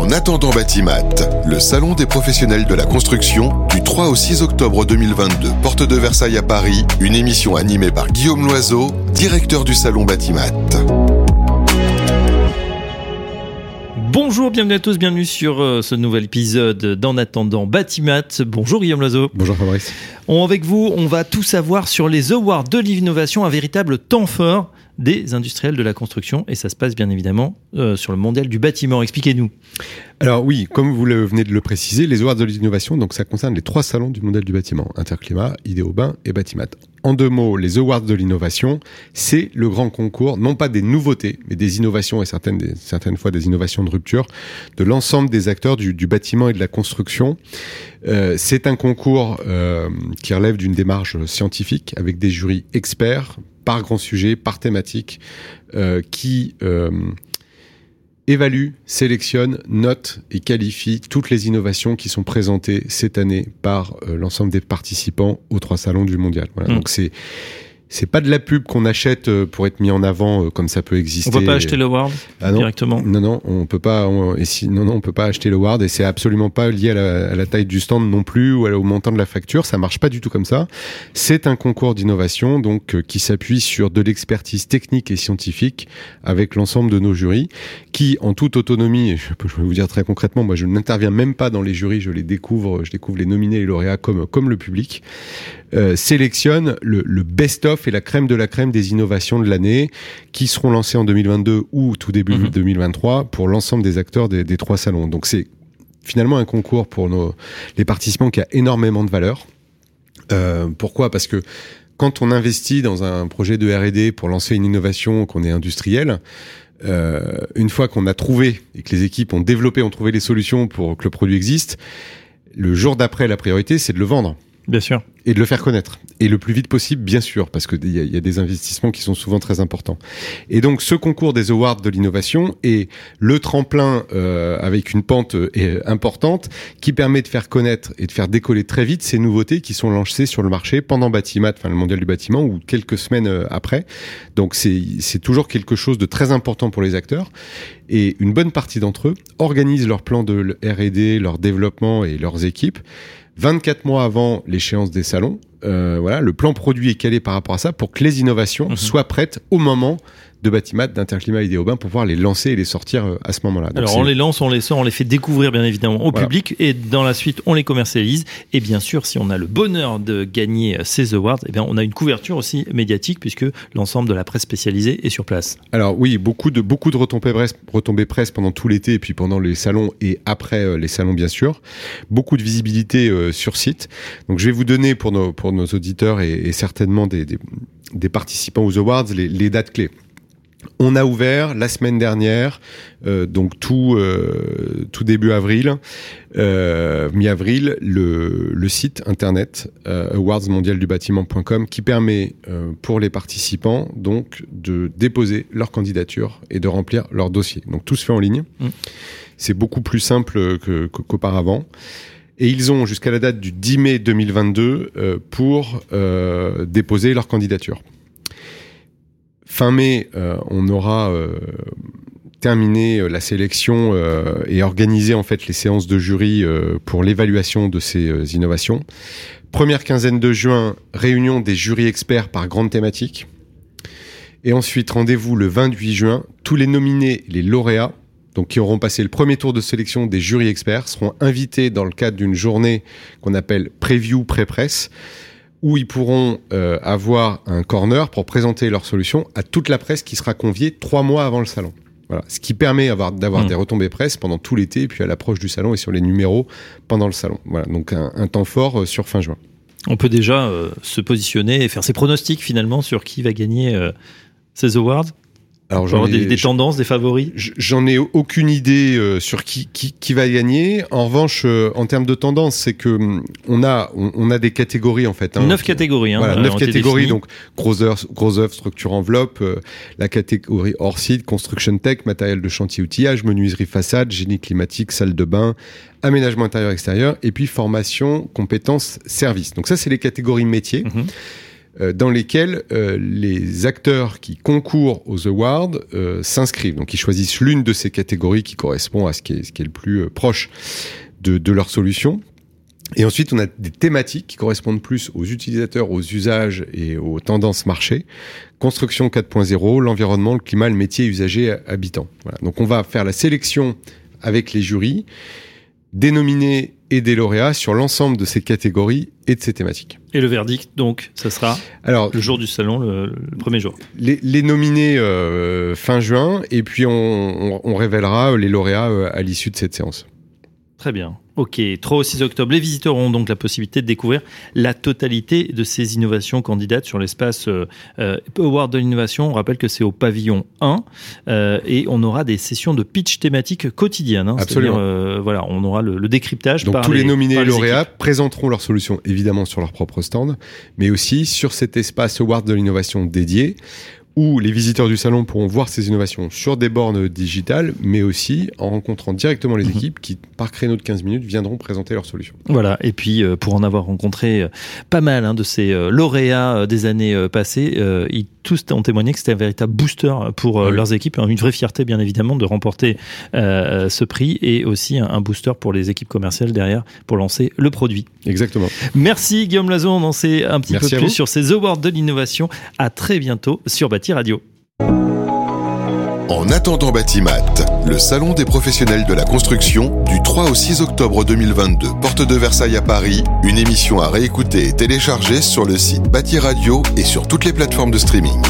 En attendant Batimat, le salon des professionnels de la construction du 3 au 6 octobre 2022, porte de Versailles à Paris, une émission animée par Guillaume Loiseau, directeur du salon Batimat. Bonjour, bienvenue à tous, bienvenue sur euh, ce nouvel épisode d'En attendant Batimat. Bonjour Guillaume Loiseau. Bonjour Fabrice. On, avec vous, on va tout savoir sur les awards de l'innovation, un véritable temps fort des industriels de la construction et ça se passe bien évidemment euh, sur le mondial du bâtiment. Expliquez-nous. Alors oui, comme vous venez de le préciser, les awards de l'innovation, donc ça concerne les trois salons du mondial du bâtiment, Interclimat, Idéobain et Batimat. En deux mots, les awards de l'innovation, c'est le grand concours, non pas des nouveautés, mais des innovations et certaines, certaines fois des innovations de rupture de l'ensemble des acteurs du, bâtiment et de la construction. Euh, c'est un concours euh, qui relève d'une démarche scientifique avec des jurys experts par grand sujet, par thématique, euh, qui euh, évalue, sélectionne, note et qualifie toutes les innovations qui sont présentées cette année par euh, l'ensemble des participants aux trois salons du mondial. Voilà. Mmh. Donc c'est c'est pas de la pub qu'on achète euh, pour être mis en avant euh, comme ça peut exister. On peut pas acheter le Word ah directement? Non non, on peut pas. et si, non non, on peut pas acheter le Word et c'est absolument pas lié à la, à la, taille du stand non plus ou au montant de la facture. Ça marche pas du tout comme ça. C'est un concours d'innovation donc euh, qui s'appuie sur de l'expertise technique et scientifique avec l'ensemble de nos jurys qui, en toute autonomie, je peux, je peux vous dire très concrètement, moi je n'interviens même pas dans les jurys, je les découvre, je découvre les nominés et les lauréats comme comme le public. Euh, sélectionne le, le best-of et la crème de la crème des innovations de l'année qui seront lancées en 2022 ou tout début 2023 mhm. pour l'ensemble des acteurs des, des trois salons. Donc c'est finalement un concours pour nos, les participants qui a énormément de valeur. Euh, pourquoi? Parce que quand on investit dans un projet de R&D pour lancer une innovation, qu'on est industriel, euh, une fois qu'on a trouvé et que les équipes ont développé, ont trouvé les solutions pour que le produit existe, le jour d'après, la priorité, c'est de le vendre. Bien sûr. Et de le faire connaître. Et le plus vite possible, bien sûr, parce qu'il y, y, a des investissements qui sont souvent très importants. Et donc, ce concours des awards de l'innovation est le tremplin euh, avec une pente euh, importante qui permet de faire connaître et de faire décoller très vite ces nouveautés qui sont lancées sur le marché pendant Batimat, enfin le mondial du bâtiment, ou quelques semaines euh, après. Donc, c'est toujours quelque chose de très important pour les acteurs. Et une bonne partie d'entre eux organisent leur plan de R&D, leur développement et leurs équipes 24 mois avant l'échéance des salons, euh, voilà, le plan produit est calé par rapport à ça pour que les innovations mhm. soient prêtes au moment de Batimat, d'Interclimat et d'Idéobain pour pouvoir les lancer et les sortir euh, à ce moment-là. Alors on les lance, on les sort, on les fait découvrir bien évidemment au public et dans la suite on les commercialise. Et bien sûr, si on a le bonheur de gagner ces awards, eh bien on a une couverture aussi médiatique puisque l'ensemble de la presse spécialisée est sur place. Alors oui, beaucoup de beaucoup de retombées presse, retombées presse pendant tout l'été et puis pendant les salons et après euh, les salons bien sûr. Beaucoup de visibilité euh, sur site. Donc je vais vous donner pour nos pour nos auditeurs et, et certainement des, des, des, participants aux awards les, les dates clés. On a ouvert la semaine dernière, euh, donc tout euh, tout début avril, euh, mi-avril, le, le, site internet awardsmondialdubâtiment.com qui permet pour les participants donc de déposer leur candidature et de remplir leur dossier. Donc tout se fait en ligne. Mmh. C'est beaucoup plus simple qu'auparavant. Et ils ont jusqu'à la date du 10 mai 2022 euh, pour déposer leur candidature. Fin mai, euh, on aura euh, terminé euh, la sélection et organisé en fait les séances de jury pour l'évaluation de ces innovations. Première quinzaine de juin, réunion des jurys experts par grande thématique. Et ensuite, rendez-vous le 28 juin. Tous les nominés, les lauréats, donc qui auront passé le premier tour de sélection des jurys experts, seront invités dans le cadre d'une journée qu'on appelle preview pré-presse où ils pourront euh, avoir un corner pour présenter leur solution à toute la presse qui sera conviée trois mois avant le salon. Voilà, ce qui permet d'avoir mmh. des retombées presse pendant tout l'été, et puis à l'approche du salon et sur les numéros pendant le salon. Voilà, donc un, un temps fort euh, sur fin juin. On peut déjà euh, se positionner et faire ses pronostics finalement sur qui va gagner ces awards alors j'en ai, des, tendances, des favoris? J'en ai aucune idée euh, sur qui, qui, qui, va gagner. En revanche, euh, en termes de tendance, c'est que hum, on a on, a des catégories en fait. Hein, neuf catégories. Hein, voilà, neuf catégories. Donc gros œuvre, gros œuvre, structure enveloppe, euh, la catégorie hors site, construction tech, matériel de chantier, outillage, menuiserie façade, génie climatique, salle de bain, aménagement intérieur extérieur, et puis formation, compétences, services. Donc ça, c'est les catégories métiers. Mhm. Euh, dans lesquels euh, les acteurs qui concourent aux awards euh, s'inscrivent. Donc ils choisissent l'une de ces catégories qui correspond à ce qui est, le plus proche de, de leur solution. Et ensuite, on a des thématiques qui correspondent plus aux utilisateurs, aux usages et aux tendances marché. Construction 4.0, l'environnement, le climat, le métier, usager, habitant. Voilà. Donc on va faire la sélection avec les jurys, dénominer et des lauréats sur l'ensemble de ces catégories et de ces thématiques. Et le verdict, donc, ça sera Alors, le jour du salon, le, premier jour. Les, les nominés euh, fin juin, et puis on, on, on révélera les lauréats euh, à l'issue de cette séance. Très bien. Ok, 3 au 6 octobre. Les visiteurs auront donc la possibilité de découvrir la totalité de ces innovations candidates sur l'espace euh, euh Award de l'innovation. On rappelle que c'est au pavillon 1 euh, et on aura des sessions de pitch thématiques quotidiennes. Hein, Absolument. Euh, voilà, on aura le, le décryptage. Donc tous les, nominés lauréats présenteront leurs solutions évidemment sur leur propre stand, mais aussi sur cet espace Award de l'innovation dédié où les visiteurs du salon pourront voir ces innovations sur des bornes digitales, mais aussi en rencontrant directement les mhm. équipes qui, par créneau de 15 minutes, viendront présenter leurs solutions. Voilà, et puis euh, pour en avoir rencontré euh, pas mal hein, de ces euh, lauréats des années passées, ils tous ont témoigné que c'était un véritable booster pour leurs équipes, une vraie fierté bien évidemment de remporter ce prix et aussi un, booster pour les équipes commerciales derrière pour lancer le produit. Exactement. Merci Guillaume Lazon, on en sait un petit peu plus sur ces awards de l'innovation. À très bientôt sur En attendant Batimat, le salon des professionnels de la construction du 3 au 6 octobre 2022, porte de Versailles à Paris, une émission à réécouter et télécharger sur le site Bâti Radio et sur toutes les plateformes de streaming.